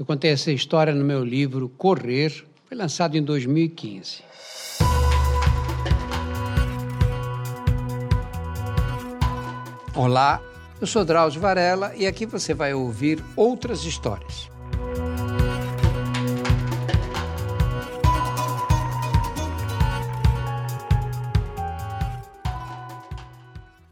Eu contei essa história no meu livro Correr, foi lançado em 2015. Olá, eu sou Drauzio Varela e aqui você vai ouvir outras histórias.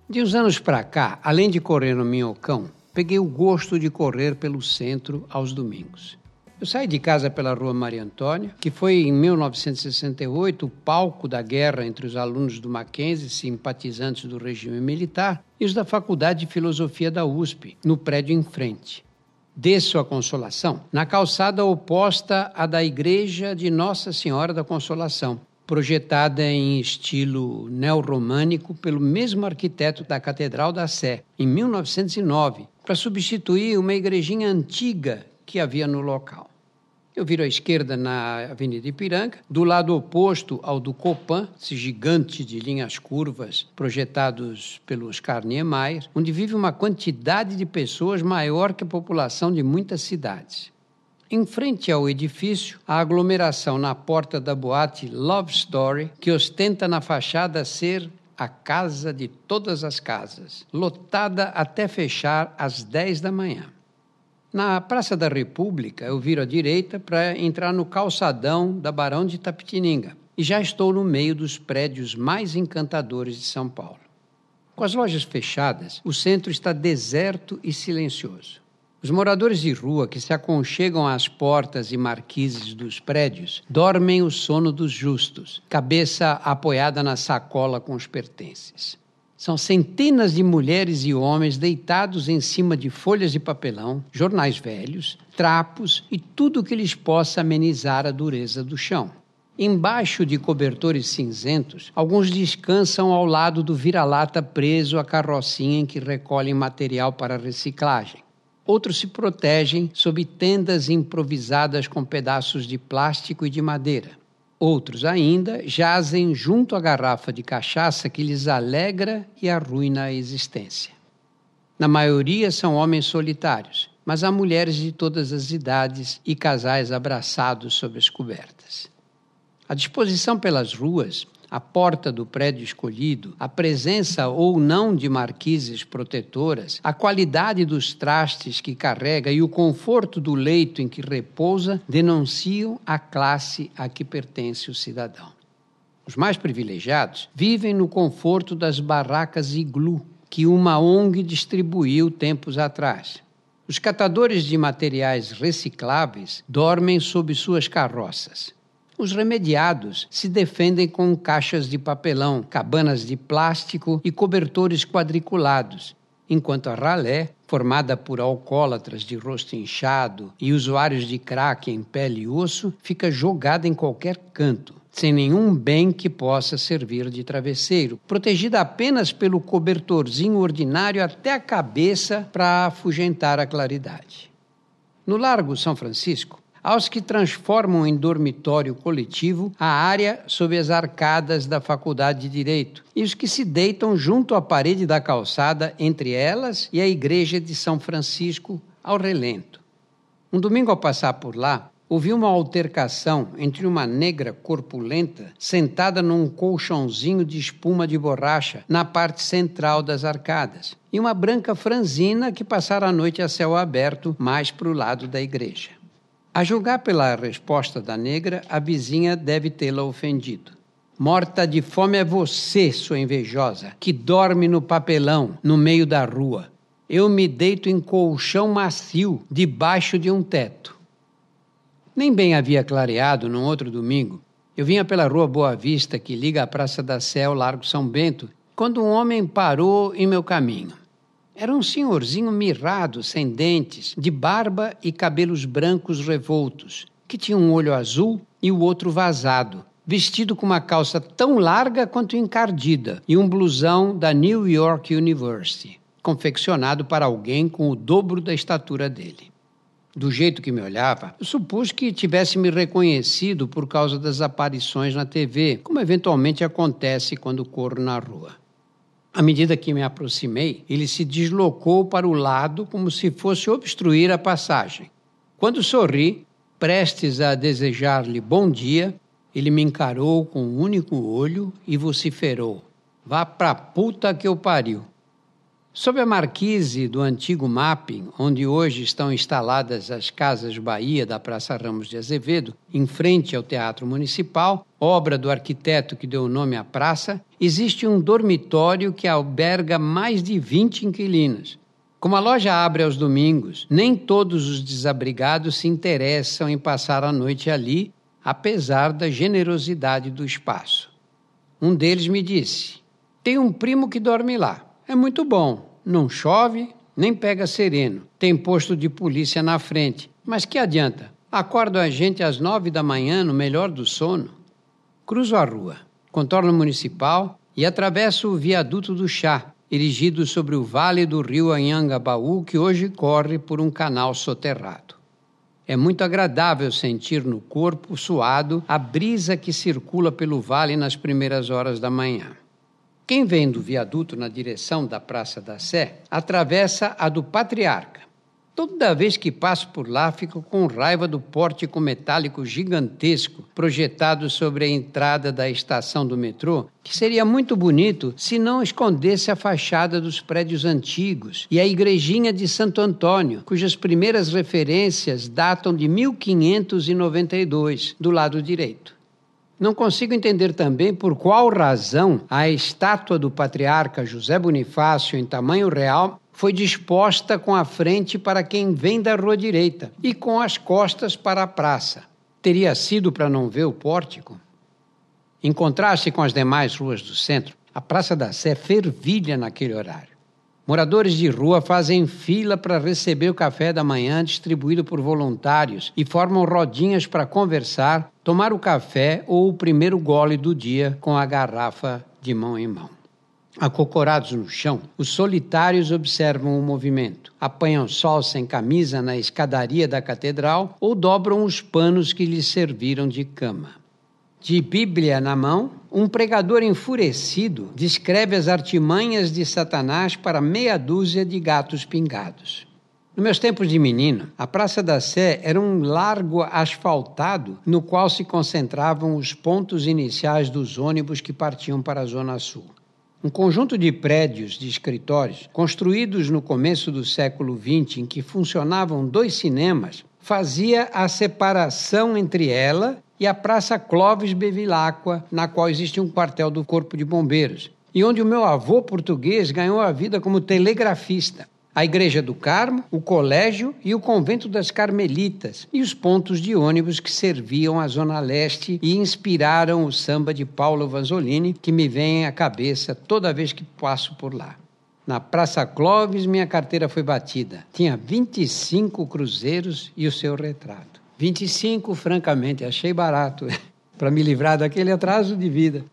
De uns anos para cá, além de correr no Minhocão, peguei o gosto de correr pelo centro aos domingos. Eu saí de casa pela rua Maria Antônia, que foi em 1968 o palco da guerra entre os alunos do Mackenzie, simpatizantes do regime militar, e os da Faculdade de Filosofia da USP, no prédio em frente. Desço a Consolação, na calçada oposta à da Igreja de Nossa Senhora da Consolação, projetada em estilo neorromânico pelo mesmo arquiteto da Catedral da Sé, em 1909, para substituir uma igrejinha antiga que havia no local. Eu viro à esquerda na Avenida Ipiranga, do lado oposto ao do Copan, esse gigante de linhas curvas projetados pelo Oscar Niemeyer, onde vive uma quantidade de pessoas maior que a população de muitas cidades. Em frente ao edifício, a aglomeração na porta da boate Love Story, que ostenta na fachada ser a casa de todas as casas, lotada até fechar às 10 da manhã. Na Praça da República, eu viro à direita para entrar no calçadão da Barão de Tapetininga e já estou no meio dos prédios mais encantadores de São Paulo. Com as lojas fechadas, o centro está deserto e silencioso. Os moradores de rua que se aconchegam às portas e marquises dos prédios dormem o sono dos justos, cabeça apoiada na sacola com os pertences. São centenas de mulheres e homens deitados em cima de folhas de papelão, jornais velhos, trapos e tudo que lhes possa amenizar a dureza do chão. Embaixo de cobertores cinzentos, alguns descansam ao lado do vira-lata preso à carrocinha em que recolhem material para reciclagem. Outros se protegem sob tendas improvisadas com pedaços de plástico e de madeira. Outros ainda jazem junto à garrafa de cachaça que lhes alegra e arruina a existência. Na maioria são homens solitários, mas há mulheres de todas as idades e casais abraçados sob as cobertas. A disposição pelas ruas a porta do prédio escolhido, a presença ou não de marquises protetoras, a qualidade dos trastes que carrega e o conforto do leito em que repousa denunciam a classe a que pertence o cidadão. Os mais privilegiados vivem no conforto das barracas iglu que uma ONG distribuiu tempos atrás. Os catadores de materiais recicláveis dormem sob suas carroças. Os remediados se defendem com caixas de papelão, cabanas de plástico e cobertores quadriculados, enquanto a ralé, formada por alcoólatras de rosto inchado e usuários de crack em pele e osso, fica jogada em qualquer canto, sem nenhum bem que possa servir de travesseiro, protegida apenas pelo cobertorzinho ordinário até a cabeça para afugentar a claridade. No Largo São Francisco, aos que transformam em dormitório coletivo a área sob as arcadas da Faculdade de Direito e os que se deitam junto à parede da calçada entre elas e a Igreja de São Francisco ao relento. Um domingo ao passar por lá, ouvi uma altercação entre uma negra corpulenta sentada num colchãozinho de espuma de borracha na parte central das arcadas e uma branca franzina que passara a noite a céu aberto mais para o lado da igreja. A julgar pela resposta da negra, a vizinha deve tê-la ofendido. Morta de fome é você, sua invejosa, que dorme no papelão, no meio da rua. Eu me deito em colchão macio, debaixo de um teto. Nem bem havia clareado num outro domingo. Eu vinha pela rua Boa Vista, que liga a Praça da Sé ao Largo São Bento, quando um homem parou em meu caminho. Era um senhorzinho mirrado, sem dentes, de barba e cabelos brancos revoltos, que tinha um olho azul e o outro vazado, vestido com uma calça tão larga quanto encardida e um blusão da New York University, confeccionado para alguém com o dobro da estatura dele. Do jeito que me olhava, eu supus que tivesse me reconhecido por causa das aparições na TV, como eventualmente acontece quando corro na rua. À medida que me aproximei, ele se deslocou para o lado como se fosse obstruir a passagem. Quando sorri, prestes a desejar-lhe bom dia, ele me encarou com um único olho e vociferou: Vá pra puta que eu pariu. Sob a marquise do antigo mapping, onde hoje estão instaladas as Casas Bahia da Praça Ramos de Azevedo, em frente ao Teatro Municipal, obra do arquiteto que deu o nome à praça, existe um dormitório que alberga mais de 20 inquilinos. Como a loja abre aos domingos, nem todos os desabrigados se interessam em passar a noite ali, apesar da generosidade do espaço. Um deles me disse: Tem um primo que dorme lá. É muito bom, não chove, nem pega sereno. Tem posto de polícia na frente. Mas que adianta? Acordo a gente às nove da manhã, no melhor do sono. Cruzo a rua, contorno municipal e atravesso o viaduto do chá, erigido sobre o vale do rio Anhangabaú, que hoje corre por um canal soterrado. É muito agradável sentir no corpo suado a brisa que circula pelo vale nas primeiras horas da manhã. Quem vem do viaduto na direção da Praça da Sé atravessa a do Patriarca. Toda vez que passo por lá, fico com raiva do pórtico metálico gigantesco projetado sobre a entrada da estação do metrô, que seria muito bonito se não escondesse a fachada dos prédios antigos e a igrejinha de Santo Antônio, cujas primeiras referências datam de 1592, do lado direito. Não consigo entender também por qual razão a estátua do patriarca José Bonifácio em tamanho real foi disposta com a frente para quem vem da rua direita e com as costas para a praça. Teria sido para não ver o pórtico? Em contraste com as demais ruas do centro, a Praça da Sé fervilha naquele horário. Moradores de rua fazem fila para receber o café da manhã distribuído por voluntários e formam rodinhas para conversar, tomar o café ou o primeiro gole do dia com a garrafa de mão em mão. Acocorados no chão, os solitários observam o movimento, apanham sol sem camisa na escadaria da catedral ou dobram os panos que lhes serviram de cama. De Bíblia na mão, um pregador enfurecido descreve as artimanhas de Satanás para meia dúzia de gatos pingados. Nos meus tempos de menino, a Praça da Sé era um largo asfaltado no qual se concentravam os pontos iniciais dos ônibus que partiam para a Zona Sul. Um conjunto de prédios de escritórios, construídos no começo do século XX, em que funcionavam dois cinemas, fazia a separação entre ela e a Praça Clóvis Bevilacqua, na qual existe um quartel do Corpo de Bombeiros, e onde o meu avô português ganhou a vida como telegrafista. A Igreja do Carmo, o Colégio e o Convento das Carmelitas, e os pontos de ônibus que serviam à Zona Leste e inspiraram o samba de Paulo Vanzolini, que me vem à cabeça toda vez que passo por lá. Na Praça Clóvis, minha carteira foi batida. Tinha 25 cruzeiros e o seu retrato. 25, francamente, achei barato para me livrar daquele atraso de vida.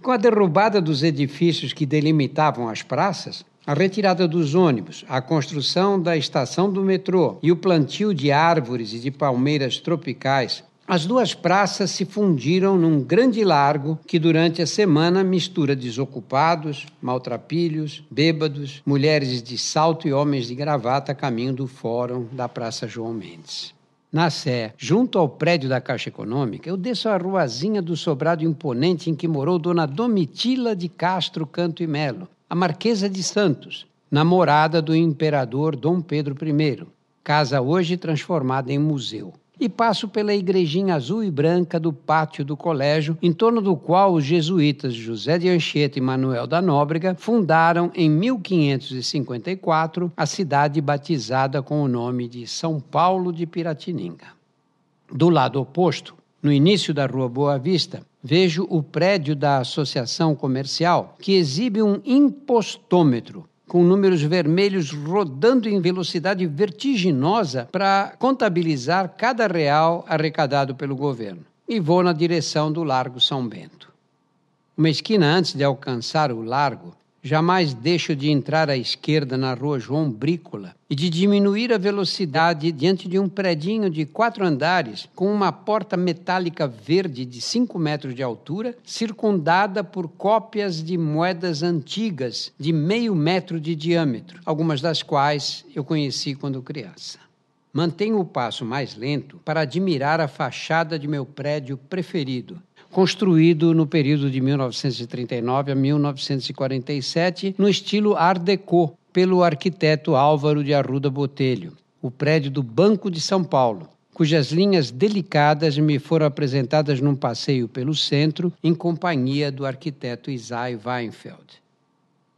Com a derrubada dos edifícios que delimitavam as praças, a retirada dos ônibus, a construção da estação do metrô e o plantio de árvores e de palmeiras tropicais, as duas praças se fundiram num grande largo que durante a semana mistura desocupados, maltrapilhos, bêbados, mulheres de salto e homens de gravata a caminho do fórum da Praça João Mendes. Na Sé, junto ao prédio da Caixa Econômica, eu desço a ruazinha do sobrado imponente em que morou Dona Domitila de Castro Canto e Melo, a Marquesa de Santos, namorada do imperador Dom Pedro I, casa hoje transformada em museu e passo pela igrejinha azul e branca do pátio do colégio, em torno do qual os jesuítas José de Anchieta e Manuel da Nóbrega fundaram em 1554 a cidade batizada com o nome de São Paulo de Piratininga. Do lado oposto, no início da Rua Boa Vista, vejo o prédio da Associação Comercial, que exibe um impostômetro com números vermelhos rodando em velocidade vertiginosa para contabilizar cada real arrecadado pelo governo. E vou na direção do Largo São Bento. Uma esquina antes de alcançar o largo, Jamais deixo de entrar à esquerda na rua João Brícola e de diminuir a velocidade diante de um predinho de quatro andares com uma porta metálica verde de cinco metros de altura, circundada por cópias de moedas antigas de meio metro de diâmetro, algumas das quais eu conheci quando criança. mantenho o passo mais lento para admirar a fachada de meu prédio preferido, construído no período de 1939 a 1947, no estilo Art Deco, pelo arquiteto Álvaro de Arruda Botelho, o prédio do Banco de São Paulo, cujas linhas delicadas me foram apresentadas num passeio pelo centro em companhia do arquiteto Isai Weinfeld.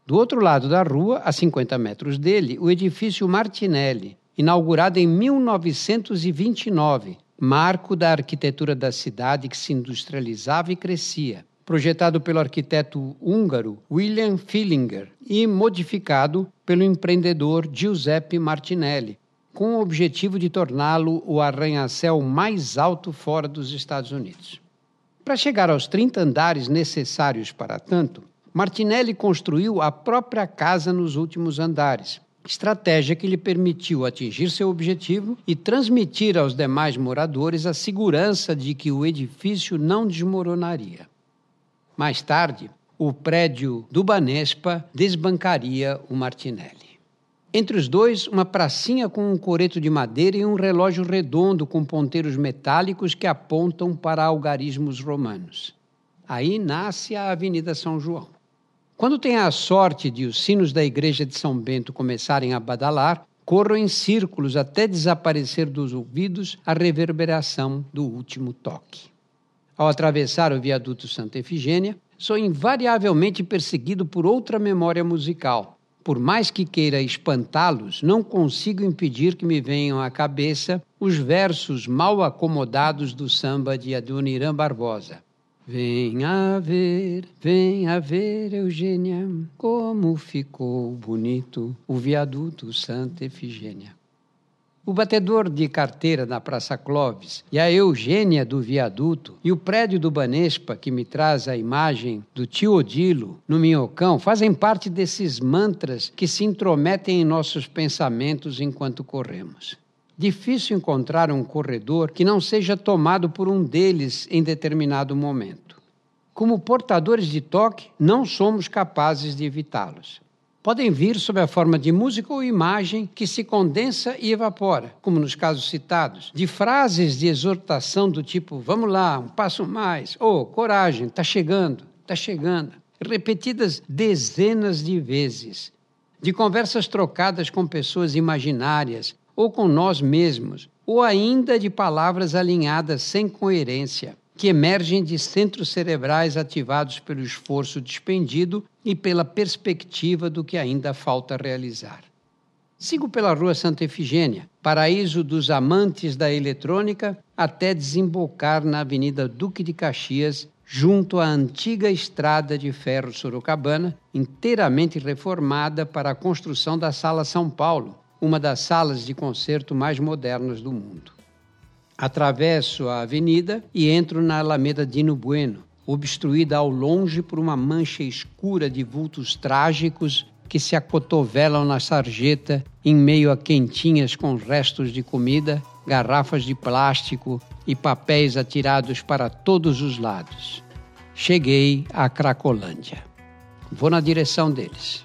Do outro lado da rua, a 50 metros dele, o edifício Martinelli, inaugurado em 1929, marco da arquitetura da cidade que se industrializava e crescia, projetado pelo arquiteto húngaro William Fillinger e modificado pelo empreendedor Giuseppe Martinelli, com o objetivo de torná-lo o arranha-céu mais alto fora dos Estados Unidos. Para chegar aos 30 andares necessários para tanto, Martinelli construiu a própria casa nos últimos andares, estratégia que lhe permitiu atingir seu objetivo e transmitir aos demais moradores a segurança de que o edifício não desmoronaria. Mais tarde, o prédio do Banespa desbancaria o Martinelli. Entre os dois, uma pracinha com um coreto de madeira e um relógio redondo com ponteiros metálicos que apontam para algarismos romanos. Aí nasce a Avenida São João. Quando tem a sorte de os sinos da igreja de São Bento começarem a badalar, corro em círculos até desaparecer dos ouvidos a reverberação do último toque. Ao atravessar o viaduto Santa Efigênia, sou invariavelmente perseguido por outra memória musical, por mais que queira espantá-los, não consigo impedir que me venham à cabeça os versos mal acomodados do samba de Adoniran Barbosa. Venha ver, venha ver, Eugênia, como ficou bonito o viaduto Santa Efigênia. O batedor de carteira na Praça Clóvis e a Eugênia do viaduto e o prédio do Banespa, que me traz a imagem do tio Odilo no Minhocão, fazem parte desses mantras que se intrometem em nossos pensamentos enquanto corremos. Difícil encontrar um corredor que não seja tomado por um deles em determinado momento. Como portadores de toque, não somos capazes de evitá-los. Podem vir sob a forma de música ou imagem que se condensa e evapora, como nos casos citados, de frases de exortação do tipo vamos lá, um passo mais, ou oh, coragem, está chegando, está chegando, repetidas dezenas de vezes, de conversas trocadas com pessoas imaginárias ou com nós mesmos, ou ainda de palavras alinhadas sem coerência que emergem de centros cerebrais ativados pelo esforço despendido e pela perspectiva do que ainda falta realizar. Sigo pela Rua Santa Efigênia, paraíso dos amantes da eletrônica, até desembocar na Avenida Duque de Caxias, junto à antiga estrada de ferro Sorocabana, inteiramente reformada para a construção da Sala São Paulo, uma das salas de concerto mais modernas do mundo. Atravesso a avenida e entro na Alameda Dino Bueno, obstruída ao longe por uma mancha escura de vultos trágicos que se acotovelam na sarjeta em meio a quentinhas com restos de comida, garrafas de plástico e papéis atirados para todos os lados. Cheguei à Cracolândia. Vou na direção deles.